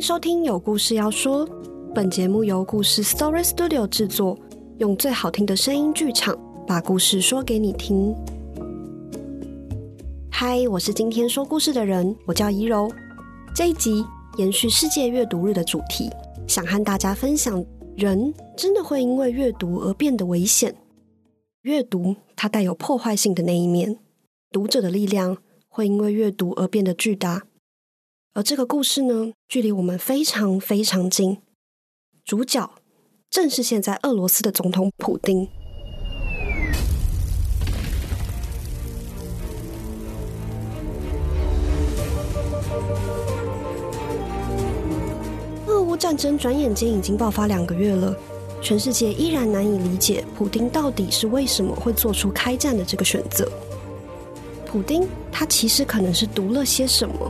收听《有故事要说》，本节目由故事 Story Studio 制作，用最好听的声音剧场把故事说给你听。嗨，我是今天说故事的人，我叫怡柔。这一集延续世界阅读日的主题，想和大家分享：人真的会因为阅读而变得危险？阅读它带有破坏性的那一面，读者的力量会因为阅读而变得巨大。而这个故事呢，距离我们非常非常近，主角正是现在俄罗斯的总统普丁。俄乌战争转眼间已经爆发两个月了，全世界依然难以理解普丁到底是为什么会做出开战的这个选择。普丁他其实可能是读了些什么？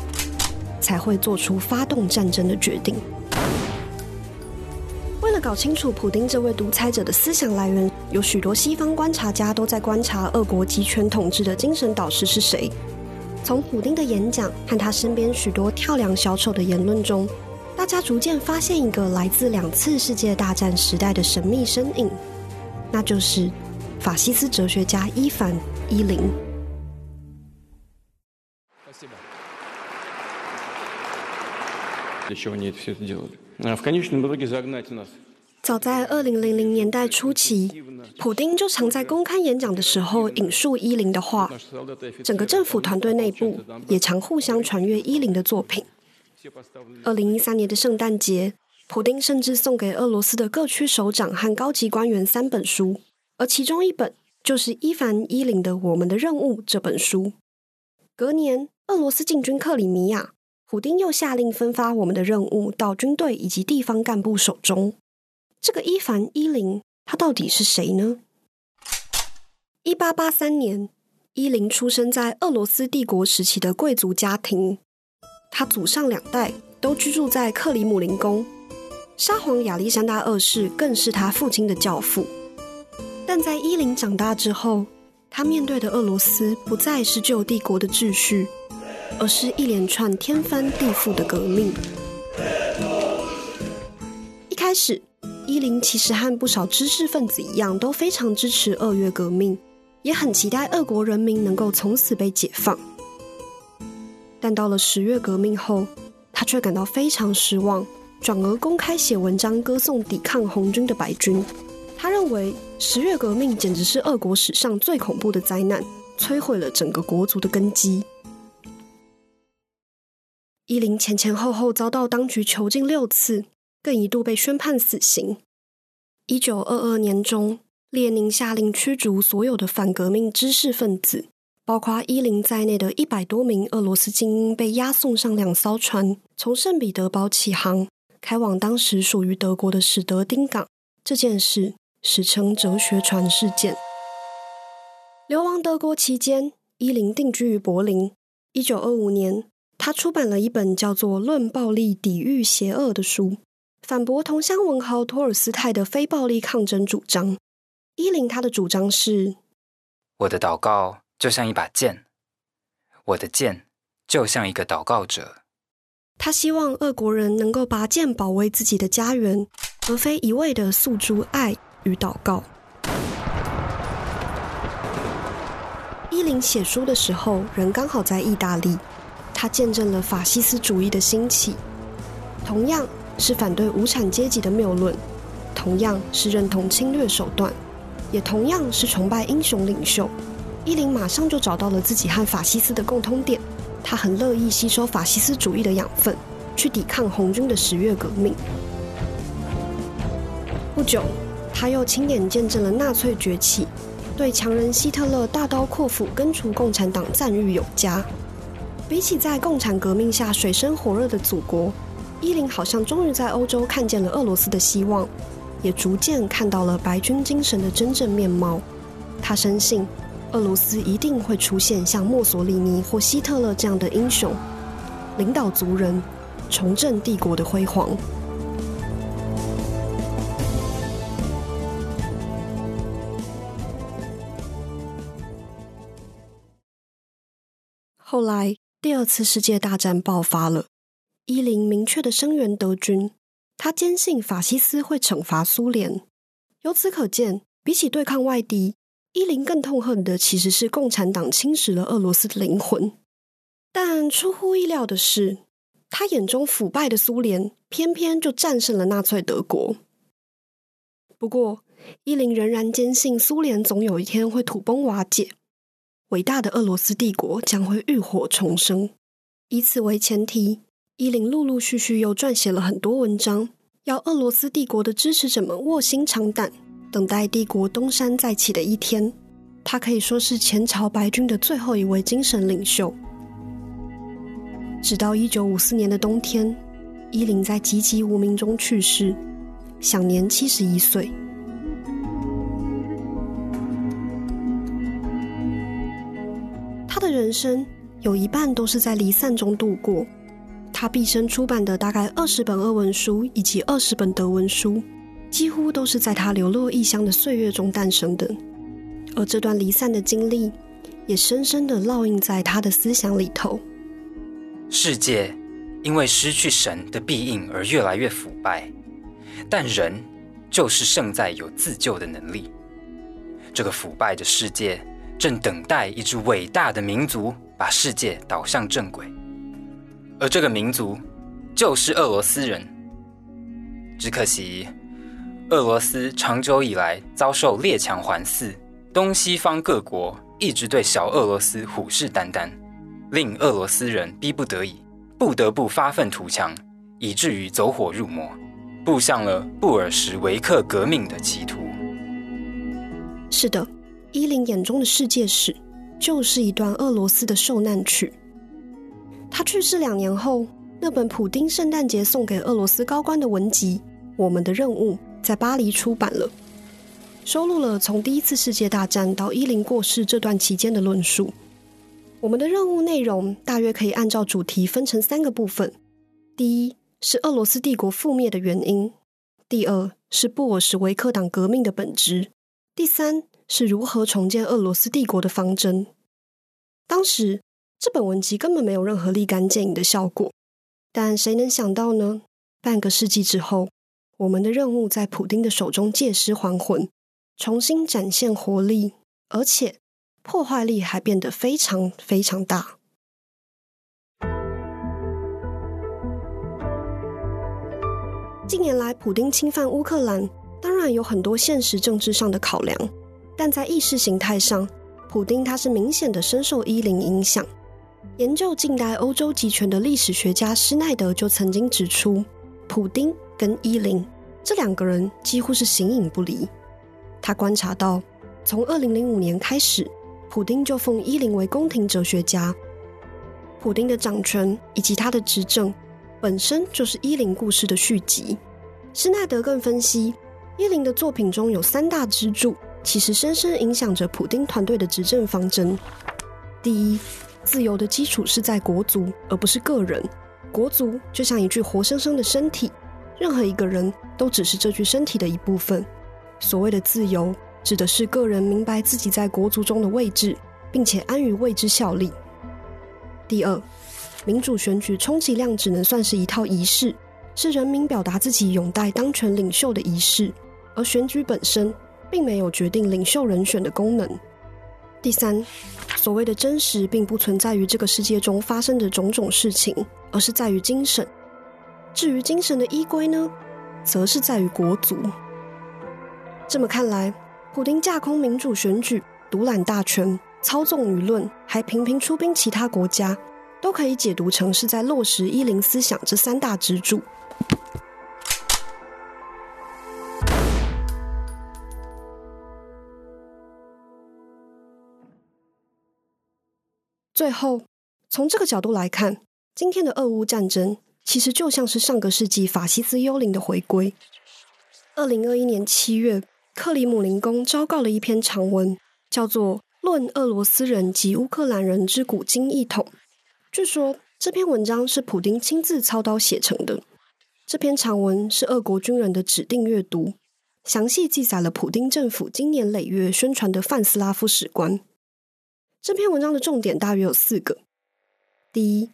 才会做出发动战争的决定。为了搞清楚普丁这位独裁者的思想来源，有许多西方观察家都在观察俄国集权统治的精神导师是谁。从普丁的演讲和他身边许多跳梁小丑的言论中，大家逐渐发现一个来自两次世界大战时代的神秘身影，那就是法西斯哲学家伊凡·伊林。早在二零零零年代初期，普丁就常在公开演讲的时候引述伊林的话。整个政府团队内部也常互相传阅伊林的作品。二零一三年的圣诞节，普丁甚至送给俄罗斯的各区首长和高级官员三本书，而其中一本就是伊凡伊林的《我们的任务》这本书。隔年，俄罗斯进军克里米亚。普丁又下令分发我们的任务到军队以及地方干部手中。这个伊凡伊林，他到底是谁呢？一八八三年，伊林出生在俄罗斯帝国时期的贵族家庭，他祖上两代都居住在克里姆林宫，沙皇亚历山大二世更是他父亲的教父。但在伊林长大之后，他面对的俄罗斯不再是旧帝国的秩序。而是一连串天翻地覆的革命。一开始，伊林其实和不少知识分子一样，都非常支持二月革命，也很期待俄国人民能够从此被解放。但到了十月革命后，他却感到非常失望，转而公开写文章歌颂抵抗红军的白军。他认为十月革命简直是俄国史上最恐怖的灾难，摧毁了整个国族的根基。伊林前前后后遭到当局囚禁六次，更一度被宣判死刑。一九二二年中，列宁下令驱逐所有的反革命知识分子，包括伊林在内的一百多名俄罗斯精英被押送上两艘船，从圣彼得堡起航，开往当时属于德国的史德丁港。这件事史称“哲学船事件”。流亡德国期间，伊林定居于柏林。一九二五年。他出版了一本叫做《论暴力抵御邪恶》的书，反驳同乡文豪托尔斯泰的非暴力抗争主张。伊林他的主张是：我的祷告就像一把剑，我的剑就像一个祷告者。他希望俄国人能够拔剑保卫自己的家园，而非一味的诉诸爱与祷告。伊林写书的时候，人刚好在意大利。他见证了法西斯主义的兴起，同样是反对无产阶级的谬论，同样是认同侵略手段，也同样是崇拜英雄领袖。伊林马上就找到了自己和法西斯的共通点，他很乐意吸收法西斯主义的养分，去抵抗红军的十月革命。不久，他又亲眼见证了纳粹崛起，对强人希特勒大刀阔斧根除共产党赞誉有加。比起在共产革命下水深火热的祖国，伊林好像终于在欧洲看见了俄罗斯的希望，也逐渐看到了白军精神的真正面貌。他深信，俄罗斯一定会出现像墨索里尼或希特勒这样的英雄，领导族人，重振帝国的辉煌。后来。第二次世界大战爆发了，伊林明确的声援德军，他坚信法西斯会惩罚苏联。由此可见，比起对抗外敌，伊林更痛恨的其实是共产党侵蚀了俄罗斯的灵魂。但出乎意料的是，他眼中腐败的苏联偏偏就战胜了纳粹德国。不过，伊林仍然坚信苏联总有一天会土崩瓦解，伟大的俄罗斯帝国将会浴火重生。以此为前提，伊林陆陆续续又撰写了很多文章，要俄罗斯帝国的支持者们卧薪尝胆，等待帝国东山再起的一天。他可以说是前朝白军的最后一位精神领袖。直到一九五四年的冬天，伊林在籍籍无名中去世，享年七十一岁。人生。有一半都是在离散中度过。他毕生出版的大概二十本俄文书以及二十本德文书，几乎都是在他流落异乡的岁月中诞生的。而这段离散的经历，也深深的烙印在他的思想里头。世界因为失去神的庇应而越来越腐败，但人就是胜在有自救的能力。这个腐败的世界正等待一支伟大的民族。把世界导向正轨，而这个民族就是俄罗斯人。只可惜，俄罗斯长久以来遭受列强环伺，东西方各国一直对小俄罗斯虎视眈眈，令俄罗斯人逼不得已，不得不发愤图强，以至于走火入魔，步向了布尔什维克革命的歧途。是的，伊林眼中的世界史。就是一段俄罗斯的受难曲。他去世两年后，那本普丁圣诞节送给俄罗斯高官的文集《我们的任务》在巴黎出版了，收录了从第一次世界大战到伊林过世这段期间的论述。我们的任务内容大约可以按照主题分成三个部分：第一是俄罗斯帝国覆灭的原因；第二是布尔什维克党革命的本质；第三。是如何重建俄罗斯帝国的方针？当时这本文集根本没有任何立竿见影的效果，但谁能想到呢？半个世纪之后，我们的任务在普丁的手中借尸还魂，重新展现活力，而且破坏力还变得非常非常大。近年来，普丁侵犯乌克兰，当然有很多现实政治上的考量。但在意识形态上，普丁他是明显的深受伊林影响。研究近代欧洲集权的历史学家施奈德就曾经指出，普丁跟伊林这两个人几乎是形影不离。他观察到，从二零零五年开始，普丁就奉伊林为宫廷哲学家。普丁的掌权以及他的执政，本身就是伊林故事的续集。施奈德更分析，伊林的作品中有三大支柱。其实深深影响着普丁团队的执政方针。第一，自由的基础是在国族，而不是个人。国族就像一具活生生的身体，任何一个人都只是这具身体的一部分。所谓的自由，指的是个人明白自己在国族中的位置，并且安于为之效力。第二，民主选举充其量只能算是一套仪式，是人民表达自己拥戴当权领袖的仪式，而选举本身。并没有决定领袖人选的功能。第三，所谓的真实，并不存在于这个世界中发生的种种事情，而是在于精神。至于精神的依归呢，则是在于国族。这么看来，普丁架空民主选举、独揽大权、操纵舆论，还频频出兵其他国家，都可以解读成是在落实伊林思想这三大支柱。最后，从这个角度来看，今天的俄乌战争其实就像是上个世纪法西斯幽灵的回归。二零二一年七月，克里姆林宫昭告了一篇长文，叫做《论俄罗斯人及乌克兰人之古今异统》。据说这篇文章是普丁亲自操刀写成的。这篇长文是俄国军人的指定阅读，详细记载了普丁政府经年累月宣传的泛斯拉夫史观。这篇文章的重点大约有四个：第一，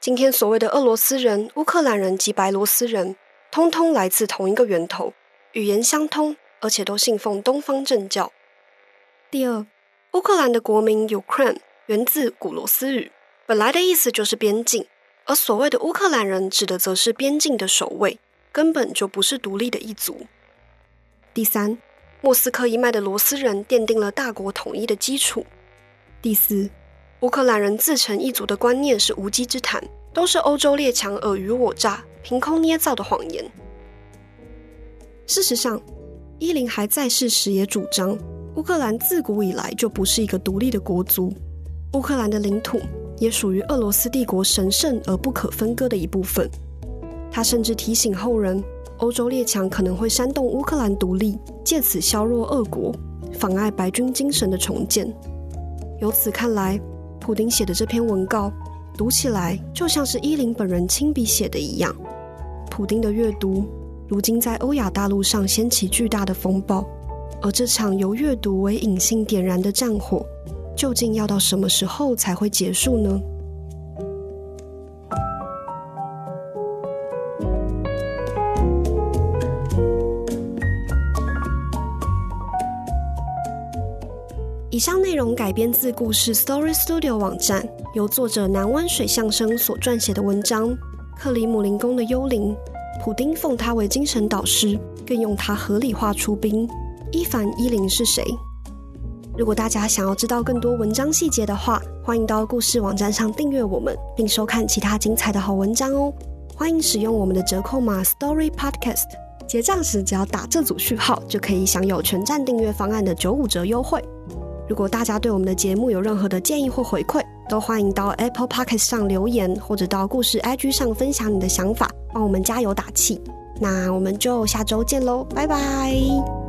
今天所谓的俄罗斯人、乌克兰人及白罗斯人，通通来自同一个源头，语言相通，而且都信奉东方正教。第二，乌克兰的国名 Ukraine 源自古罗斯语，本来的意思就是边境，而所谓的乌克兰人指的则是边境的守卫，根本就不是独立的一族。第三，莫斯科一脉的罗斯人奠定了大国统一的基础。第四。乌克兰人自成一族的观念是无稽之谈，都是欧洲列强尔虞我诈、凭空捏造的谎言。事实上，伊林还在世时也主张，乌克兰自古以来就不是一个独立的国族，乌克兰的领土也属于俄罗斯帝国神圣而不可分割的一部分。他甚至提醒后人，欧洲列强可能会煽动乌克兰独立，借此削弱俄国，妨碍白军精神的重建。由此看来。普丁写的这篇文告，读起来就像是伊林本人亲笔写的一样。普丁的阅读，如今在欧亚大陆上掀起巨大的风暴，而这场由阅读为引信点燃的战火，究竟要到什么时候才会结束呢？以上内容改编自故事 Story Studio 网站，由作者南湾水相声所撰写的文章《克里姆林宫的幽灵》。普丁奉他为精神导师，更用他合理化出兵。伊凡伊林是谁？如果大家想要知道更多文章细节的话，欢迎到故事网站上订阅我们，并收看其他精彩的好文章哦。欢迎使用我们的折扣码 Story Podcast，结账时只要打这组序号，就可以享有全站订阅方案的九五折优惠。如果大家对我们的节目有任何的建议或回馈，都欢迎到 Apple Podcast 上留言，或者到故事 IG 上分享你的想法，帮我们加油打气。那我们就下周见喽，拜拜。